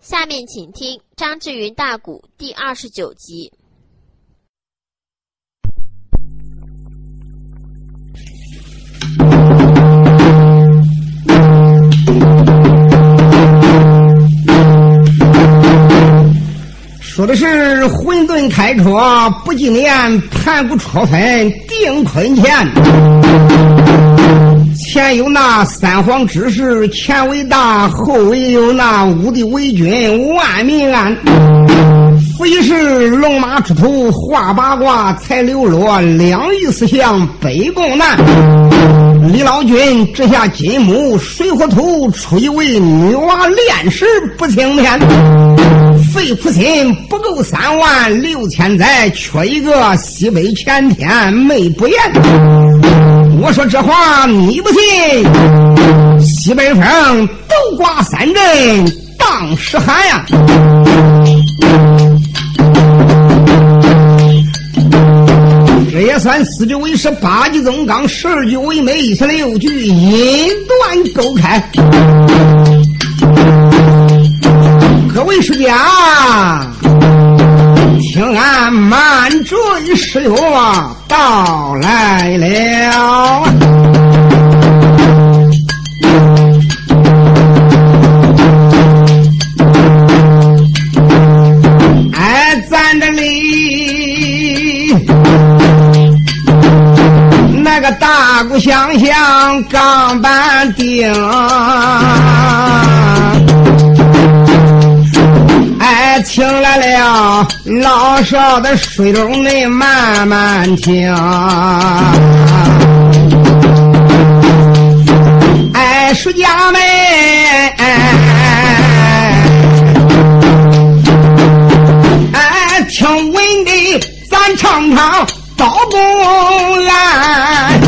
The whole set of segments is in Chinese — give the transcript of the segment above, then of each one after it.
下面请听张志云大鼓第二十九集。说的是混沌开戳不经验，盘古初分定坤乾。前有那三皇之事，前为大；后为有那五帝为君，万民安。复一是龙马出头，画八卦，才流落两仪四象，北宫南。李老君掷下金木水火土，出一位女娲炼石不青天。费苦心不够三万六千载，缺一个西北乾天没不言。我说这话你不信？西北风斗刮三阵，当时寒呀！这也算四句为师，八句总纲，十二句为美，十六句音断勾开。各位书家，听俺满嘴诗乐到来了。那个大鼓响响，钢板钉。哎，听来了老少的水中你慢慢听。哎，书家们，哎，听文的咱唱唱刀工来，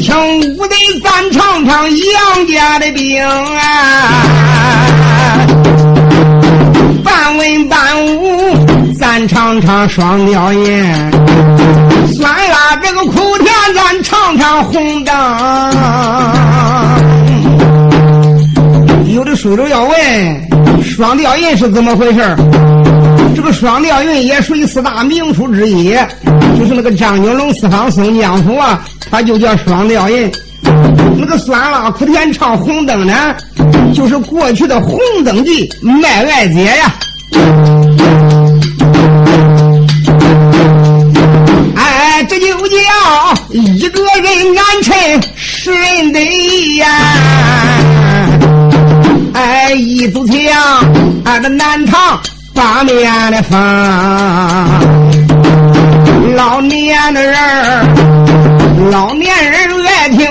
听武的咱唱唱杨家的兵啊。半文半武，咱唱唱双调音；酸辣这个苦甜，咱尝尝红灯。有的书友要问，双调音是怎么回事这个双调韵也属于四大名书之一，就是那个张景龙四方松江府啊，它就叫双调音。那个酸辣苦甜唱红灯呢，就是过去的红灯记卖爱姐呀。哎，这就叫一个人安衬十人得呀。哎，一堵墙，俺这南唐八面的风，老年的人老年人爱听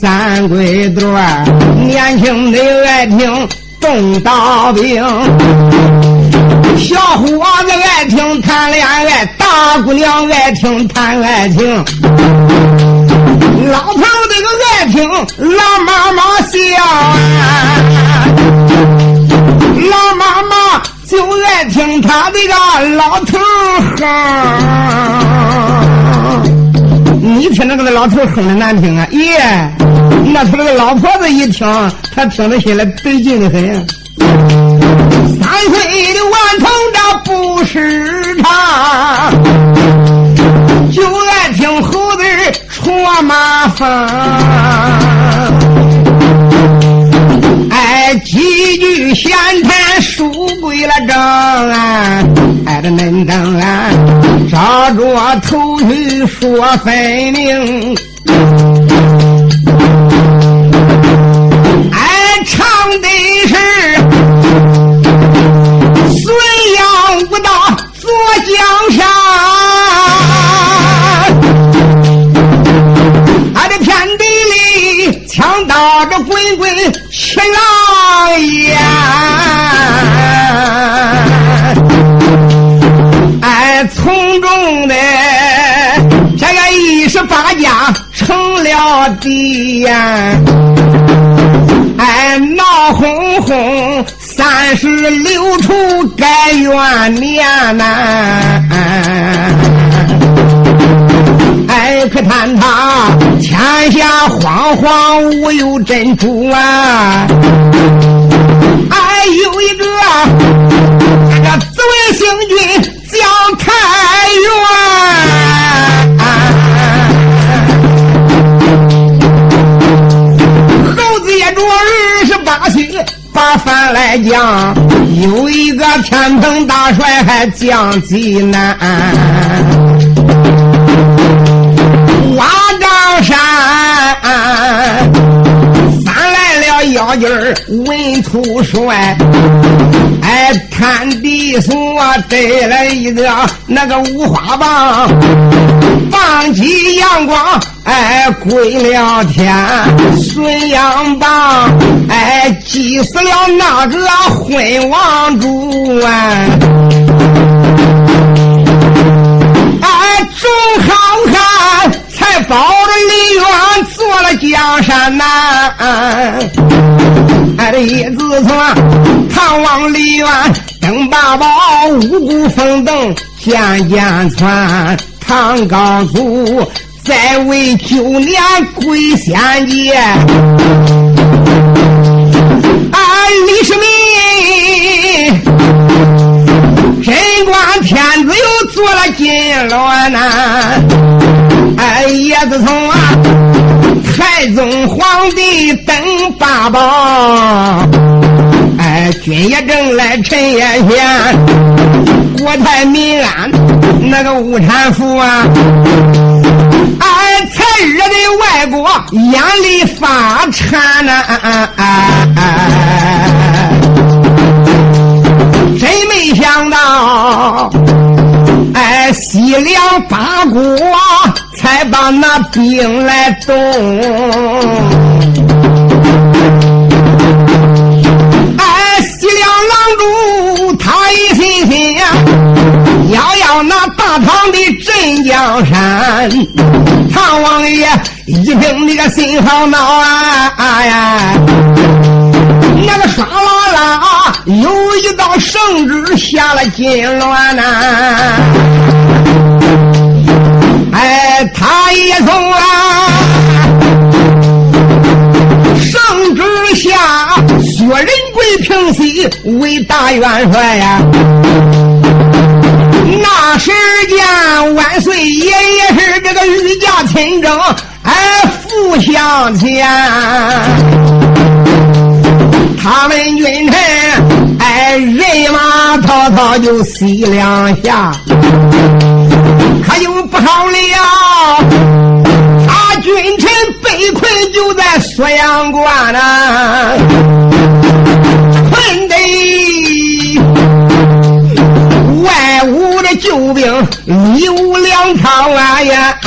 三鬼段年轻的爱听动刀兵。小伙子爱听谈恋爱，大姑娘爱听谈爱情，老头这个爱听老妈妈笑啊，老妈妈就爱听他这个老头哼。你听那个老头哼的难听啊？耶，那他那个老婆子一听，他听着心里得劲的很。三岁的顽童这不是他，就爱听猴子戳马蜂。哎，几句闲谈了正啊，挨着恁等啊，照着头绪说分明。哎，唱的是。地呀、啊，哎，闹哄哄，三十六处该怨年呐。哎，可叹他天下惶惶，无有珍珠啊！哎，有一个那个紫薇星君叫太原。我二十八岁把饭来将，有一个天蓬大帅还将济南，瓦岗山。腰筋儿文土帅，哎，探地所得了一个那个五花棒，棒起阳光，哎，归了天，孙杨棒，哎，击死了那个昏王主啊，哎，众好汉才保着李渊做了江山呐。哎，这一自从唐王李渊登八宝，五谷丰登渐渐传。唐高祖在位九年归仙界，啊，李世民贞观天子又做了金銮呐，哎，叶子从啊。太宗皇帝登八宝，哎，君也正来，臣也贤，国泰民安，那个无产富啊，哎，才惹得外国眼里发馋呐，啊，啊，啊真没想到，哎，西凉八国。才把那兵来动，哎，西凉郎主他一心心呀，要要那大唐的镇江山。唐王爷一听那个心好恼啊呀，那个唰啦啦有一道圣旨下了金銮呐。哎，他也从啊圣旨下薛仁贵平西为大元帅呀。那时间万岁爷爷是这个御驾亲征，哎，赴向前。他们君臣哎，人马滔滔就西凉下。不好了，他君臣被困就在锁阳关呐，困得外屋的救兵里无粮草啊呀，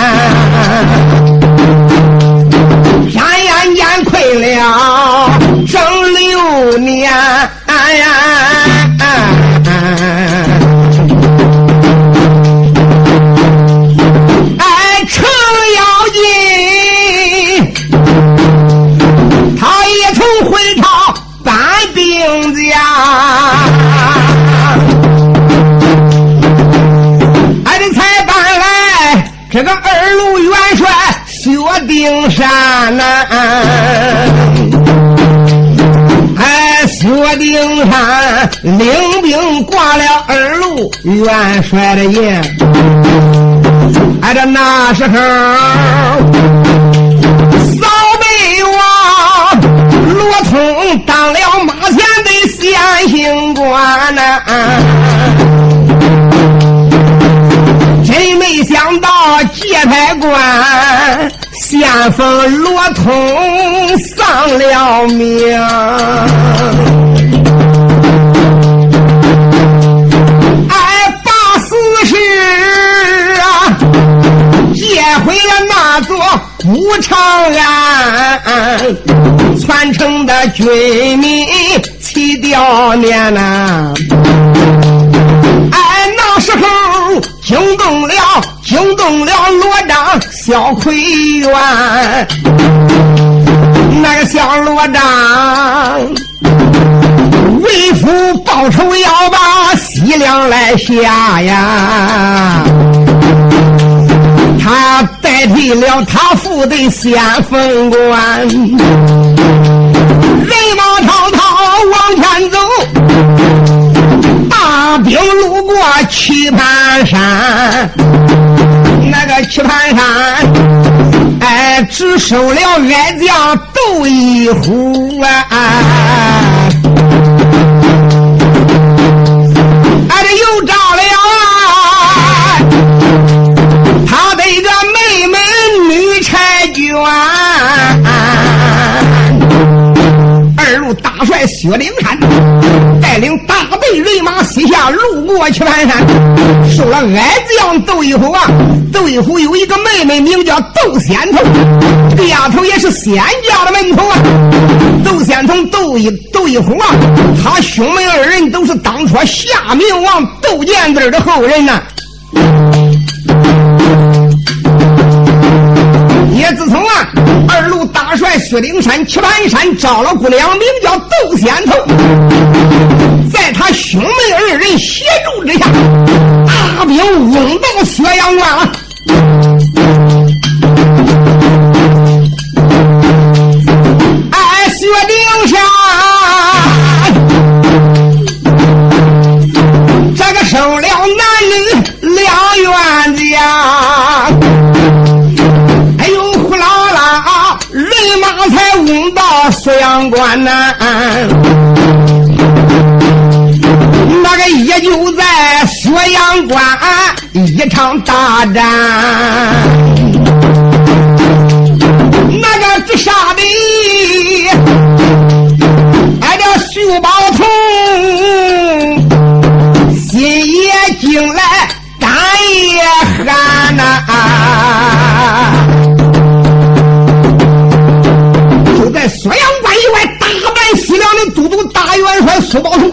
转眼间困了整六年呀。元帅的爷，哎，这那时候扫北王罗通当了马前的先行官呐。没想到界牌官先锋罗通丧了命，了那座古长安，全城的军民齐悼念呐。哎，那时候惊动了，惊动了罗章、小奎元。那个小罗章为父报仇，要把西凉来下呀。他代替了他父的先锋官，人马滔滔往前走，大兵路过棋盘山，那个棋盘山，哎，只收了元将窦一虎啊。哎，这又炸了呀。二路大帅薛灵山带领大队人马西下路过棋盘山收了矮子样窦一虎啊窦一虎有一个妹妹名叫窦仙童这丫头也是仙家的门徒啊。窦仙童窦一窦一虎啊他兄妹二人都是当初夏明王窦建德的后人呐。也自从啊，二路大帅薛丁山、棋盘山招了姑娘，名叫窦仙头，在他兄妹二人协助之下，大兵攻到薛阳关了。关呐，那个也就在锁阳关一场大战，那个直杀的，俺这徐宝通心也惊来胆也寒呐。就在锁阳苏宝同。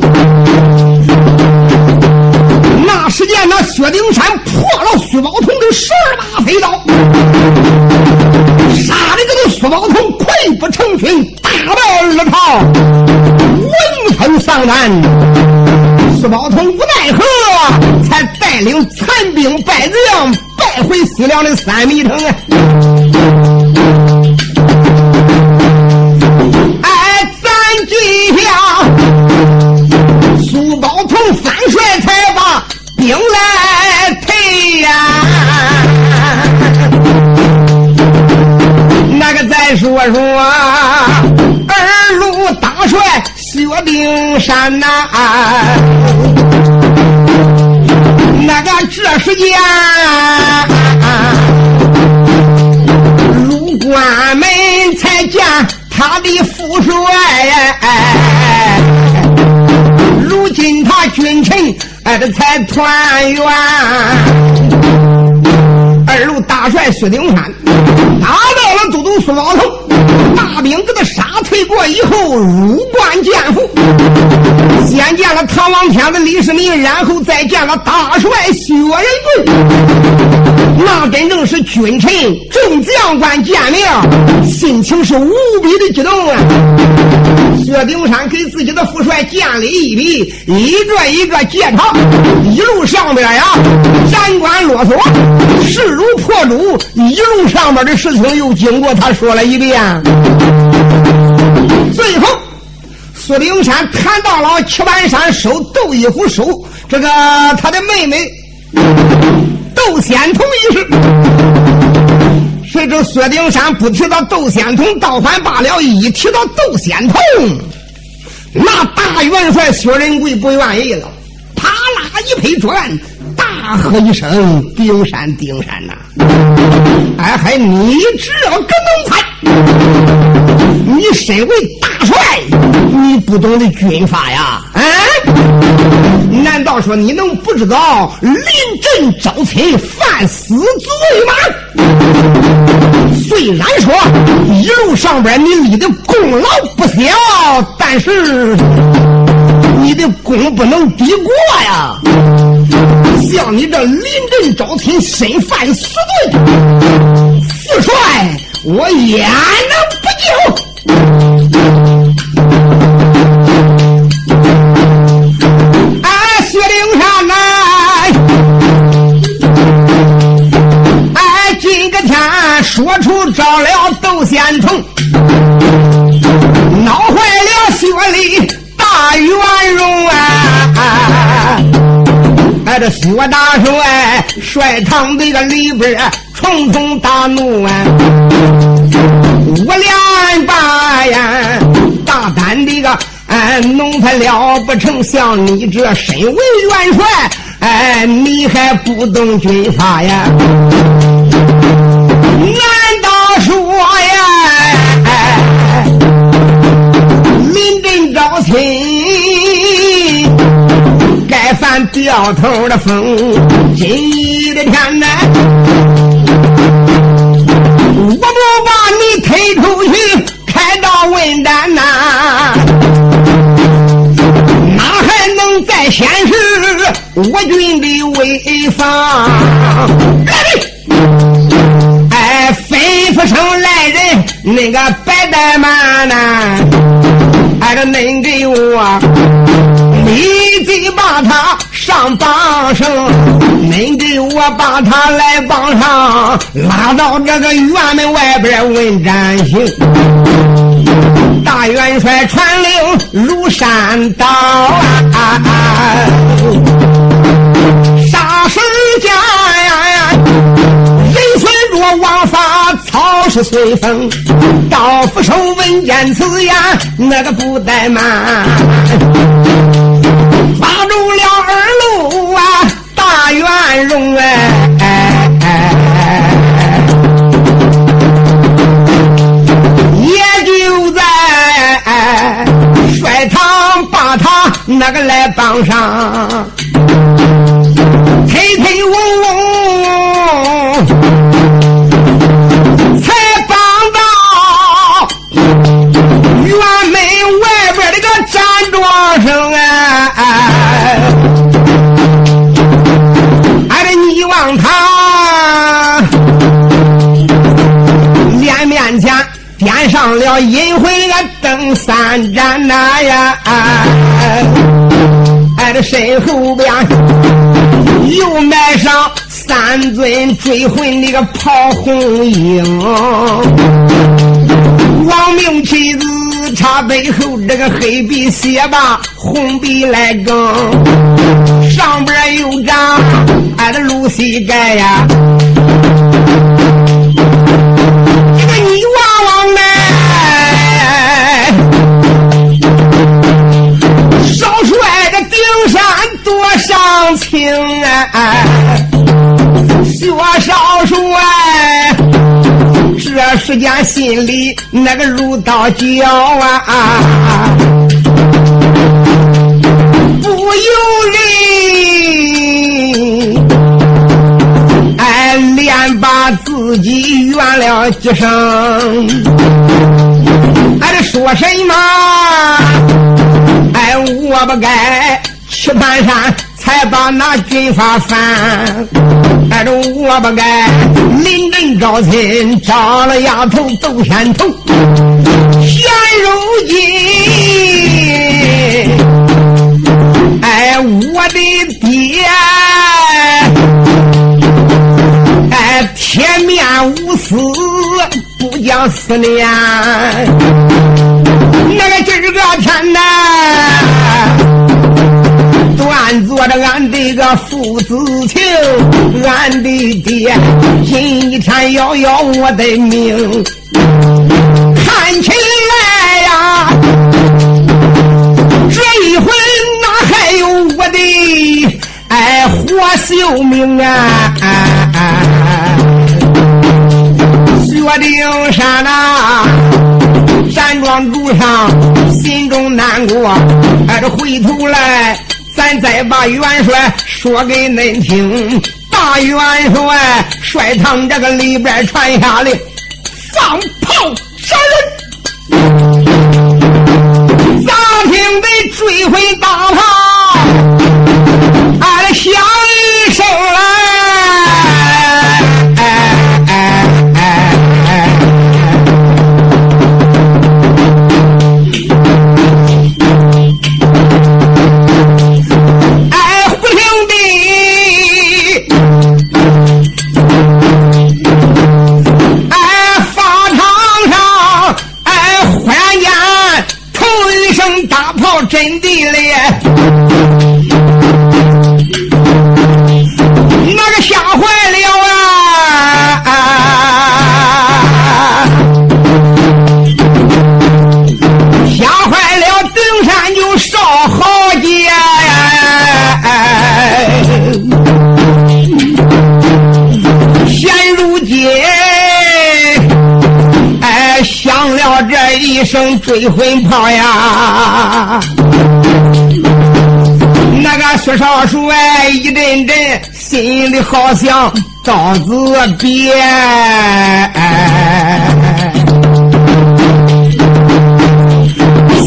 那时间，那薛丁山破了苏宝同的十二把飞刀，杀的这个苏宝同溃不成军，大败而逃，闻风丧胆。苏宝同无奈何，才带领残兵败将败回西凉的三米城啊。山呐，那个这时间入关门才见。他的父帅，如今他君臣哎这才团圆。二路大帅薛丁山打到了都督苏老头，过以后，入关见父，先见了唐王天子李世民，然后再见了大帅薛仁贵。那真正是君臣众将官见面，心情是无比的激动啊！薛丁山给自己的父帅见礼一礼，一个一个介绍，一路上边呀，斩关啰嗦，势如破竹，一路上边的事情又经过他说了一遍。最后，薛丁山谈到了七盘山收窦一虎收这个他的妹妹。窦仙童这，薛丁山不提到窦仙童，倒反罢了；一提到窦仙童，那大元帅薛仁贵不愿意了，啪啦一拍桌案，大喝一声：“丁山，丁山呐！哎嗨，你这个奴才，你身为大帅，你不懂得军法呀？！”难道说你能不知道临阵招亲犯死罪吗？虽然说一路上边你立的功劳不小，但是你的功不能抵过呀。像你这临阵招亲，身犯死罪，四帅我焉能不救？到了窦仙童，闹坏了薛礼大元荣啊！哎，这薛大帅帅堂这个里边重重大怒啊！我连把呀，大胆的个哎，弄他了不成？像你这身为元帅，哎，你还不懂军法呀？人招亲，该犯掉头的风，今日的天呐，我不把你推出去，开到问斩呐，哪还能再显示我军的威风？哎，吩咐声来人，那个白怠慢呐。挨着恁给我，立即把他上绑绳，恁给我把他来绑上，拉到这个院门外边问斩刑。大元帅传令如山倒啊！啥时间呀？王法草是随风，到府手闻见此言，那个不怠慢，把住了二路啊，大元荣哎，也就在帅堂把他那个来绑上，上了阴魂啊灯三盏呐呀！俺的身后边又埋上三尊追魂那个跑红缨，亡命妻子。他背后这个黑笔写吧，红笔来更，上边有张俺的露西盖呀。山多上情啊，薛少帅。这时间心里那个如刀绞啊，不由人，哎，连把自己怨了几声，俺这说什么？哎，我不该去盘山。才把那军阀翻，挨着我不该临阵招亲，招了丫头走先头。现如今，哎，我的爹，哎，铁面无私，不讲思念，那个今儿个天呐！断做着俺的个父子情，俺的爹今一天要要我的命，看起来呀，这一回哪还有我的哎活性命啊？薛丁山呐，山庄主上心中难过，哎这回头来。咱再把元帅说给恁听，大元帅帅堂这个里边传下令，放炮杀人，咋听得追回大炮，俺响真一声追魂炮呀！那个薛少帅一阵阵心里好像刀子别，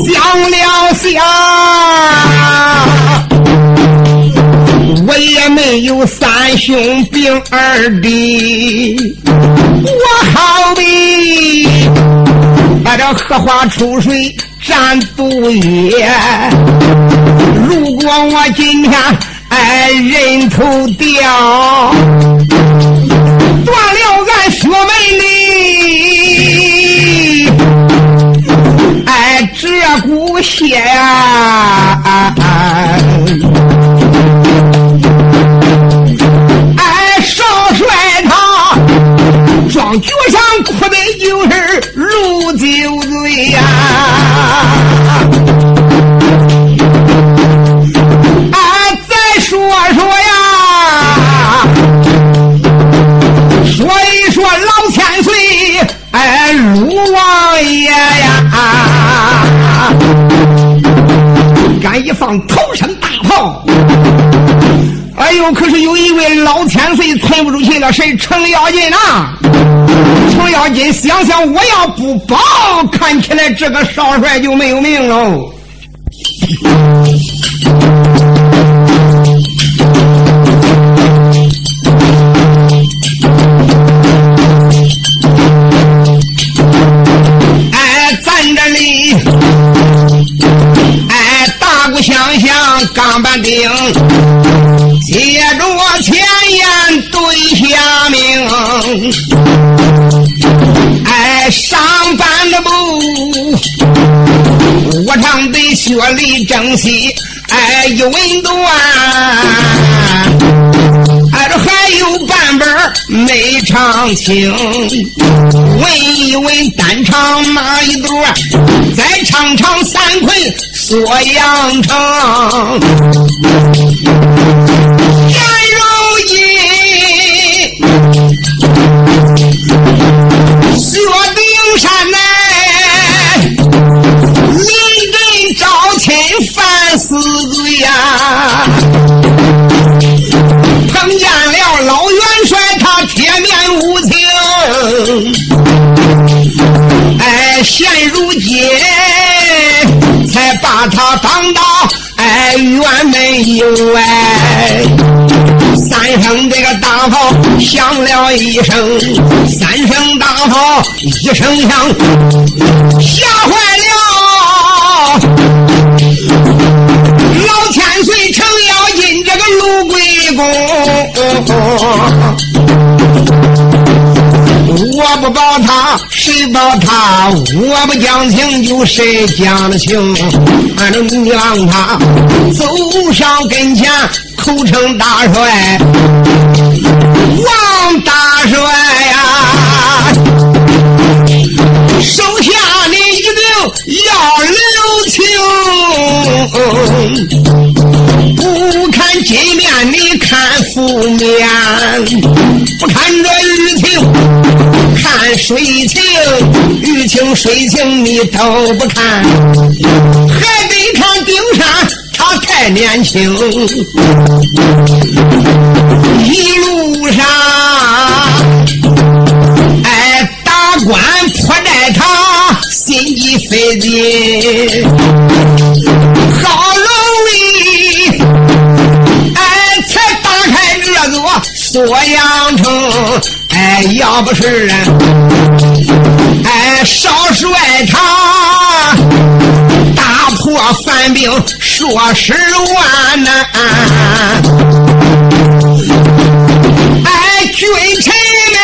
想了想，我也没有三兄并二弟，我好比把这荷花出水战毒液。如果我今天哎人头掉，断了俺血门里，哎这股血呀，哎脚上哭的就是如酒醉呀啊再说说呀说一说老千岁哎陆王爷呀敢一放头上大炮哎呦！可是有一位老千岁存不住气了，谁？程咬金呐！程咬金想想，我要不保，看起来这个少帅就没有命喽。钢板钉，接着我前言对下命。哎，上半的不，我唱的血里正气，哎，一文断。哎，这还有半本没唱清，问一问单唱哪一段？再唱唱三困。锁阳城，薛丁山内，临阵招亲犯死罪呀！碰见了老元帅，他铁面无情。哎，现如今。才把他当到哎辕门以外，三声这个大炮响了一声，三声大炮一声响，吓坏了老千岁程咬金这个卢贵公。我不保他，谁保他？我不讲情，就谁讲了情？反正你让他走上跟前，口称大帅，王大帅呀！手下你一定要留情，不看金面，你看负面，不看这雨情。看水情，雨情水情你都不看，还得看顶山，他太年轻。一路上，哎，大官迫在他心急费劲，好容易，哎，才打开这座锁阳城。哎，要不是少帅他打破犯兵说十万呐，哎君臣们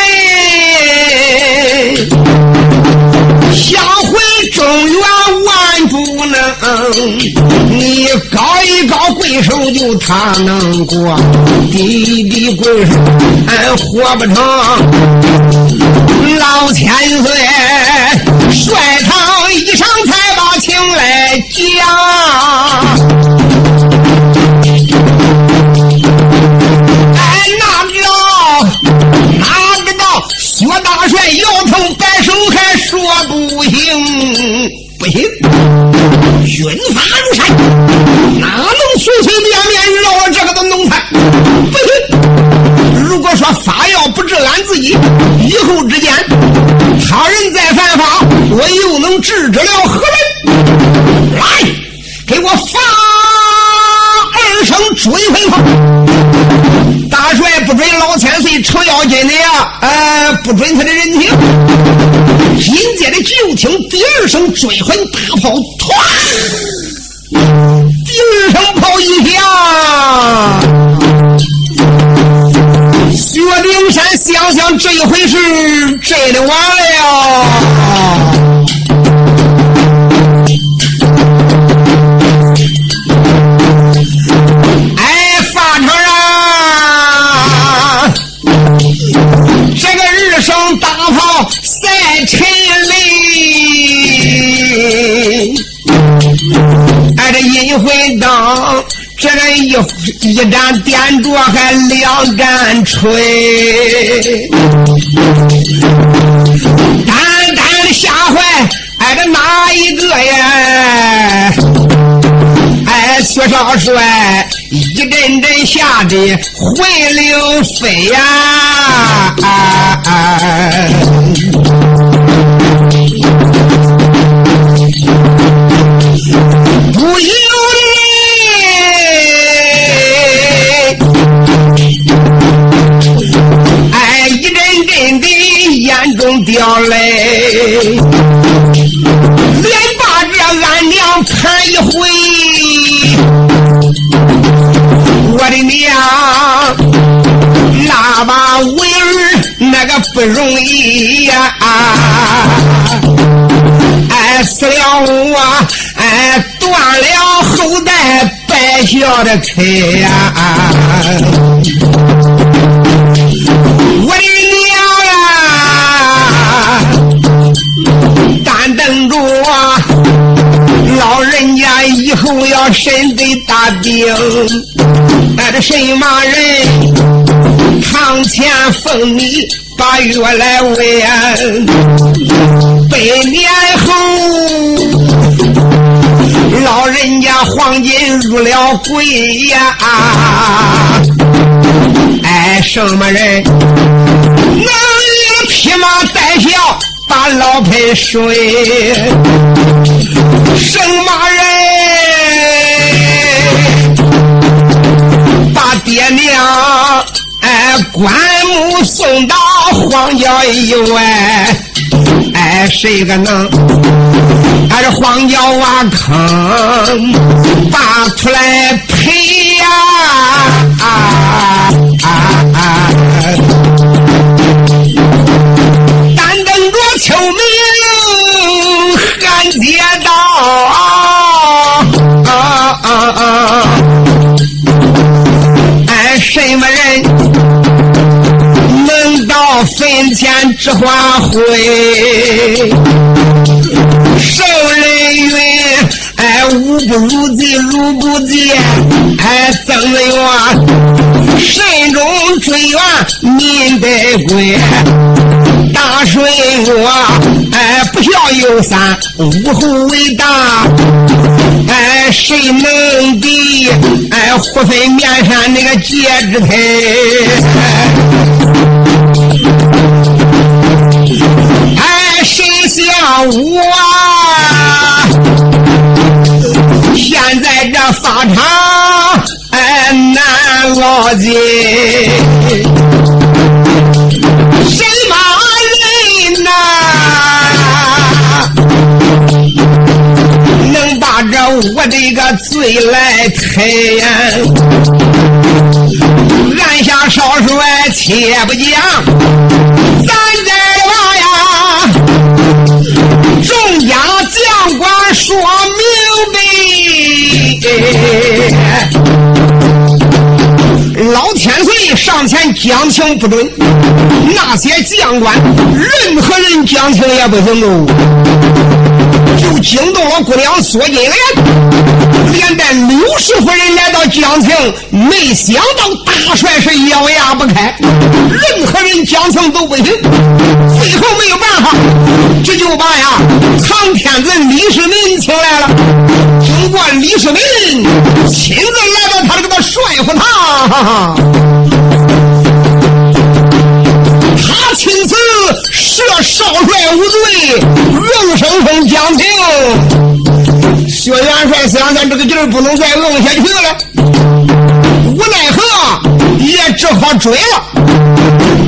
想回中原万不能。你高一手就他能过，低低贵俺活不成。老千岁帅堂一上才把情来讲，哎，哪知道哪知道薛大帅摇头摆手还说不行。不行军法看自己，以后之间他人再犯法，我又能制止了何人？来，给我发二声追魂炮！大帅不准老千岁程咬金的呀，呃，不准他的人情。紧接着就听第二声追魂大炮，唰！想想这一回是真的完了。一盏点着，还两盏吹。单单的吓坏，挨着哪一个呀？哎，薛少帅一阵阵吓得魂灵飞呀！掉泪，连把这俺娘看一回，我的娘，那把为儿那个不容易呀！哎，死了我，哎，断了后代百孝的财呀！我的不要身得大病，哎，这神马人堂前奉你。八月来问，百年后，老人家黄金入了柜呀！哎，什么人能匹马带孝把老配睡？什么人爹娘？哎，棺木送到荒郊以外，哎，谁个能？俺这荒郊挖坑，拔出来赔呀！啊啊啊！单等着秋明寒街道什么人能到？坟前之花灰，受人云，哎，无不如己，如不见，哎，曾元慎终追远，民得归。大水我，有三，无后为大，哎，谁能比？哎，胡飞面上那个戒指台。哎，谁像我？现在这法场哎难牢记，什么我这个罪来开呀？按下少帅，且不讲，咱这话呀，众家将官说明白。老天岁上前讲情不准，那些将官任何人讲情也不行哦。就惊动了姑娘索金莲，连带刘氏夫人来到了江青，没想到大帅是咬牙不开，任何人讲情都不行。最后没有办法，这就把呀藏天子李世民请来了。经过李世民亲自来帅府堂，他亲自赦少帅无罪，硬生生讲情。薛元帅想想这个劲儿不能再硬下去了，无奈何也只好追了。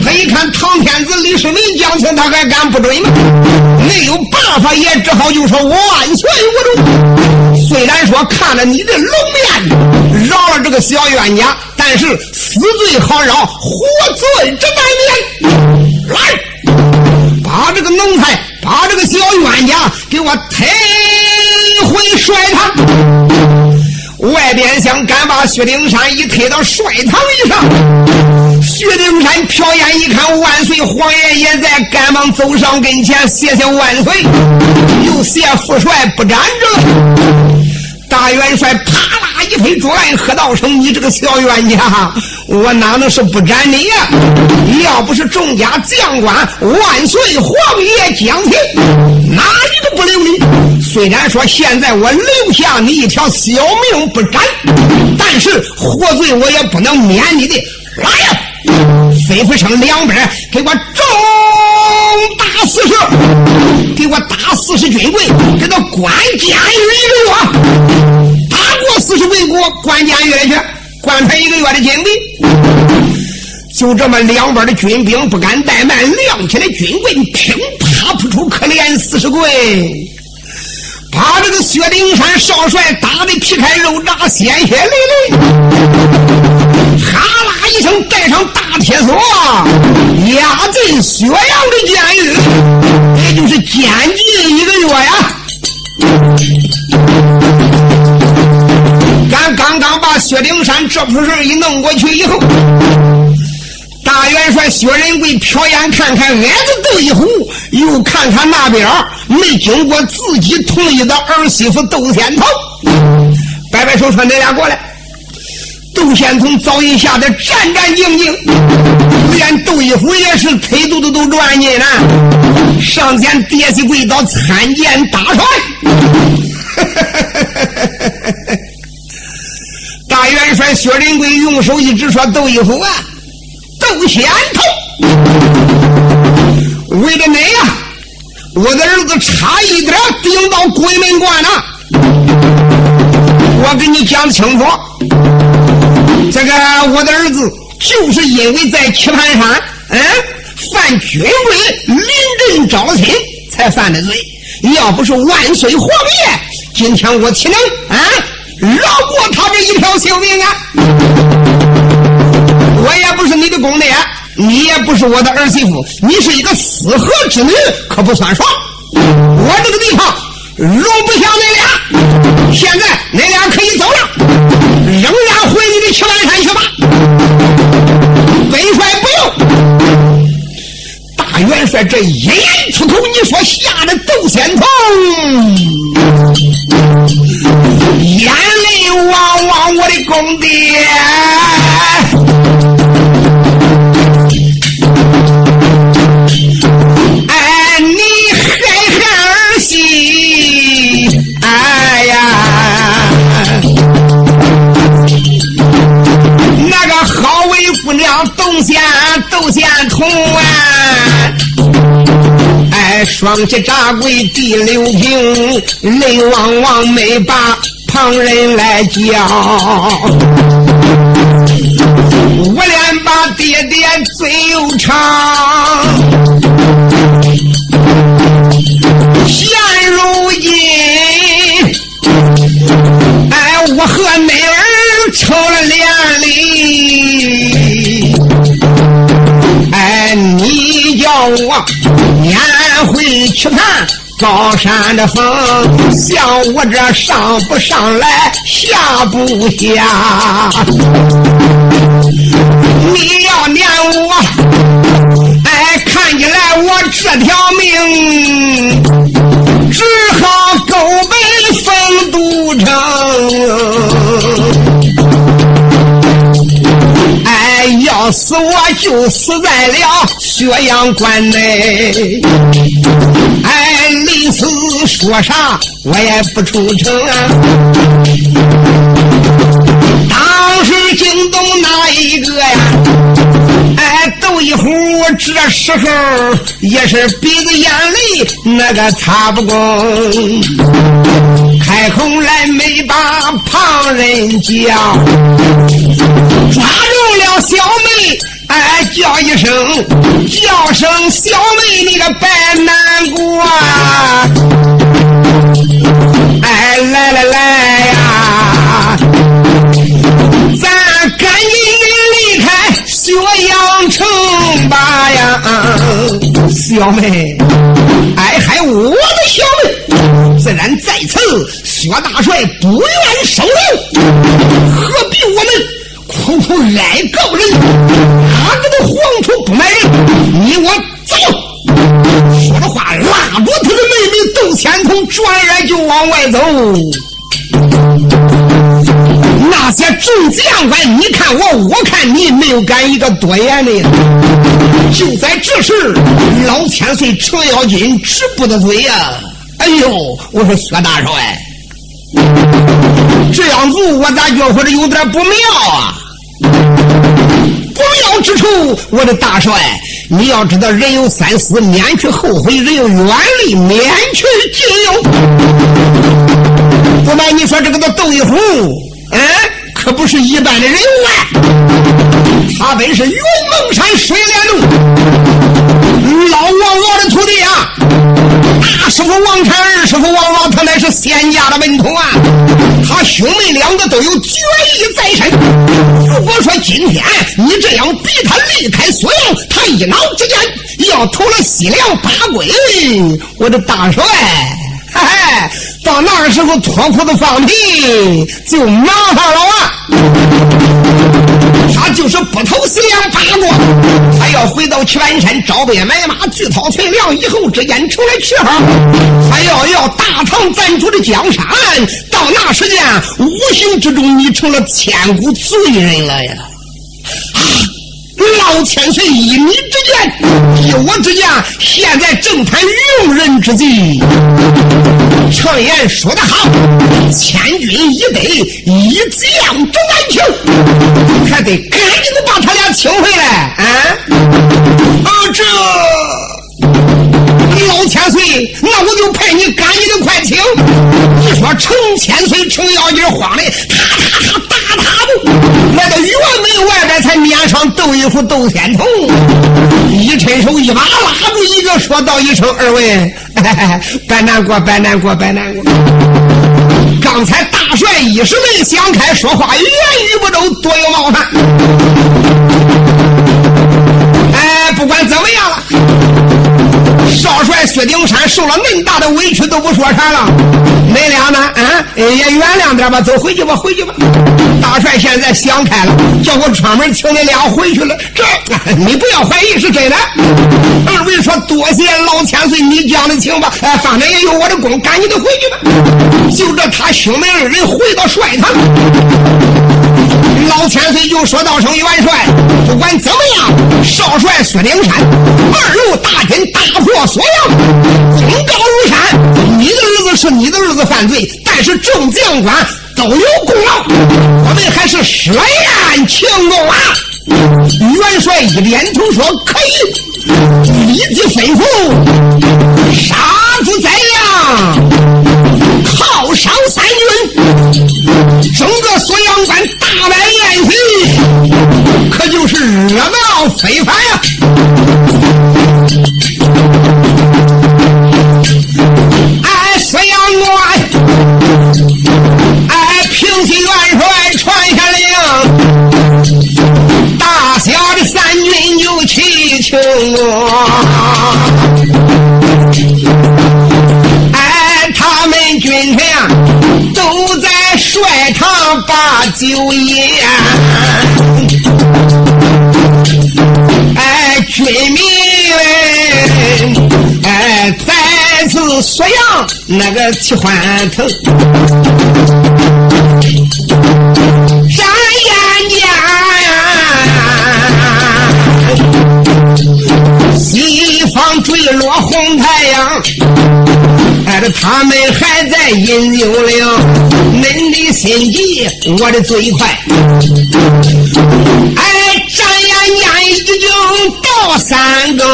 他一看唐天子李世民讲情，他还敢不追吗？没有办法，也只好就说万岁无中。虽然说看了你的龙面，饶了这个小冤家，但是死罪好饶，活罪这难免。来，把这个奴才，把这个小冤家给我抬。回帅堂，外边想敢把薛丁山一推到帅堂以上。薛丁山瞟眼一看，万岁皇爷也在，赶忙走上跟前，谢谢万岁，又谢副帅不斩着。大元帅啪啦一推桌案，喝道声：“你这个小冤家，我哪能是不斩你呀？你要不是众家将官万岁皇爷讲情，哪里都不留你。虽然说现在我留下你一条小命不斩，但是活罪我也不能免你的。来呀！吩咐声两边给我重打四十，给我打四十军棍，给他关监狱一个月。打过四十回国，关监狱里去，关他一个月的金币。就这么，两边的军兵不敢怠慢，亮起来军棍，乒啪扑出，可怜四十棍。把这个薛丁山少帅打的皮开肉绽，鲜血淋淋，哈啦一声带上大铁锁，押进薛阳的监狱，也就是监禁一个月呀。咱刚刚把薛丁山这铺事一弄过去以后。大元帅薛仁贵瞟眼看看，矮子窦一虎，又看看那边没经过自己同意的儿媳妇窦仙童，摆摆手说：“你俩过来。”窦仙童早已吓得战战兢兢，连窦一虎也是腿肚子都转进了，上前跌起跪倒参见大帅。大元帅薛仁贵用手一指说：“窦一虎啊！”窦仙头，为了你呀，我的儿子差一点顶到鬼门关了。我跟你讲清楚，这个我的儿子就是因为在棋盘山，嗯，犯军规，临阵招亲才犯的罪。要不是万岁皇爷，今天我岂能啊饶过他这一条性命啊？我也不是你的公爹，你也不是我的儿媳妇，你是一个四合之女，可不算爽。我这个地方容不下你俩，现在你俩可以走了，仍然回你的七万山去吧。本帅不用。大元帅这一言出口，你说吓得窦仙童眼泪汪汪，我的公爹。东家窦仙童啊，哎，双膝扎跪地六平，泪汪汪没把旁人来叫。我连把爹爹嘴又长，我撵回去看高山的风，像我这上不上来下不下？你要撵我，哎，看起来我这条命只好狗背封都城。哎要死，我就死在了岳阳关内。哎，临死说啥我也不出城啊。当时惊动哪一个呀？哎，窦一虎这时候也是鼻子眼泪那个擦不光，开口来没把旁人叫，抓住了小妹，哎叫一声，叫声小妹你个白难过，哎来来来呀，咱赶紧的离开岳阳城吧呀，小妹，哎还我的小妹，自然在此，薛大帅不愿收留，何必我们苦苦来告人？哪个的黄土不埋人？你我走！说着话，拉着他的妹妹窦千桐，转眼就往外走。那些众将官，你看我，我看你，没有敢一个多言的。就在这时，老千岁程咬金止不得嘴呀！哎呦，我说薛大帅，这样做我咋觉着有点不妙啊？不妙之处，我的大帅，你要知道，人有三思，免去后悔；人有远虑，免去近忧。不瞒你说，这个叫窦一虎，嗯，可不是一般的人物啊！他本是云梦山水帘洞老王老的徒弟啊，大师傅王禅，二师傅王老，他乃是仙家的门徒啊。他兄妹两个都有绝艺在身。如果说今天你这样逼他离开锁阳，他一恼之间要投了西凉八鬼，我的大帅。嘿嘿，到那个时候脱裤子放屁就麻烦了啊！他就是不投西凉八国，他要回到全山招兵买马，聚讨存粮，以后之间成了旗号。他要要大唐咱主的江山，到那时间无形之中你成了千古罪人了呀！老千岁依你之见，依我之见，现在正谈用人之际。常言说得好，千军易得，一将争难求，还得赶紧的把他俩请回来啊！啊，这老千岁，那我就派你赶紧的快请。你说程千岁程咬金慌的，他他他大踏步来到辕门外边，才面上斗一副斗天童，一伸手一把拉住一个，说道一声：“二位，别难过，别难过，别难过。刚才大帅一时没想开，说话言语不周，多有冒犯。哎，不管怎么样了。”少帅薛丁山受了恁大的委屈都不说啥了，恁俩呢？啊，也原谅点吧，走回去吧，回去吧。大帅现在想开了，叫我专门请你俩回去了。这你不要怀疑是真的。二位说多谢老千岁你讲的情吧，哎，反正也有我的功，赶紧的回去吧。就这他兄妹二人回到帅堂，老千岁就说道声元帅，不管怎么样，少帅薛丁山二路大军大破。锁阳，功高如山。你的儿子是你的儿子犯罪，但是众将官都有功劳，我们还是设宴庆功啊！元帅一点头说：“可以。”立即吩咐杀猪宰羊，炮伤三军，整个锁阳关大摆宴席，可就是热闹非凡呀！把酒言，哎，军民哎，在是锁阳那个齐欢腾，山岩间，西方坠落红太阳。他们还在引诱了，恁的心急，我的嘴快。哎，转眼间已经到三更，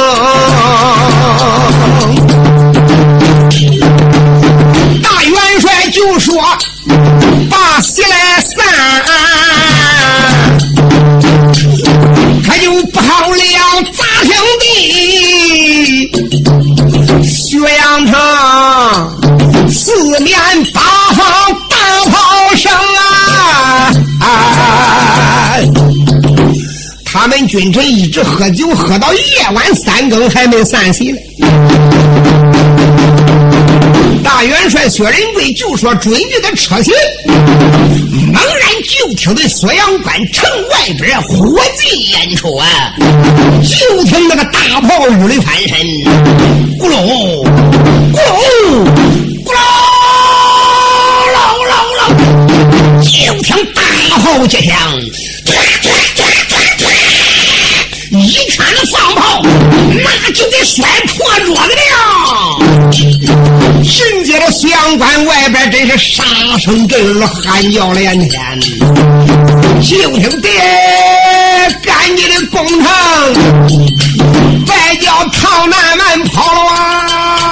大元帅就说他们君臣一直喝酒，喝到夜晚三更还没散席呢。大元帅薛仁贵就说：“准备的车行。”猛然就听得锁阳关城外边火急烟出啊！就听那个大炮雨里翻身，咕噜咕噜咕噜噜噜噜，就听大炮接响，就得摔破桌子了。紧接着，阳关外边真是杀声震耳，喊叫连天。就听爹赶紧的工程，外叫朝南蛮跑了啊！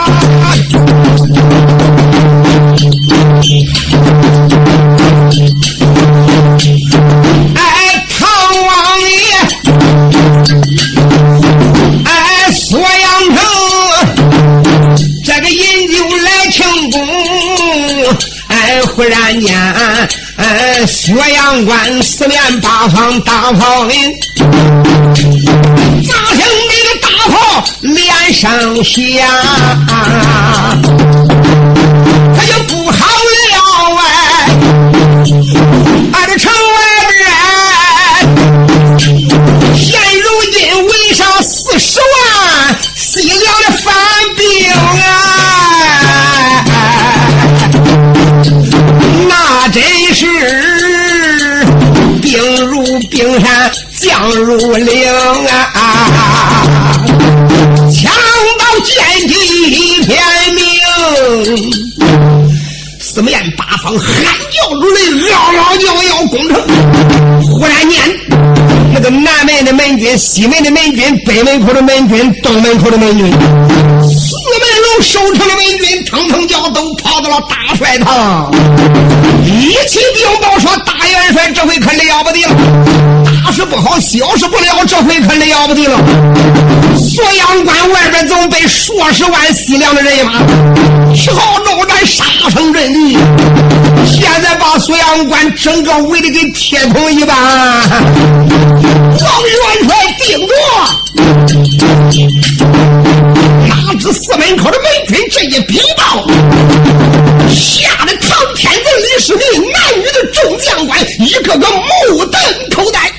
薛阳关四面八方大炮林，咋听那个大炮连上响，他就不好了山，将如岭啊，枪刀剑戟一片明。四面八方喊叫如雷，嗷嗷叫要攻城。忽然间，那个南门的门军、西门的门军、北门口的门军、东门口的门军，四门楼守城的门军，腾腾叫都跑到了大帅堂，一起禀报说：“大元帅，这回可了不得了！大事不好，小事不了，这回可了不得了！锁阳关外边总被数十万西凉的人马，旗号招展，杀声震地。现在把锁阳关整个围的跟铁桶一般。王元帅定夺，哪知四门口的门军这一禀报，吓得唐天子李世民、南域的众将官一个个目瞪口呆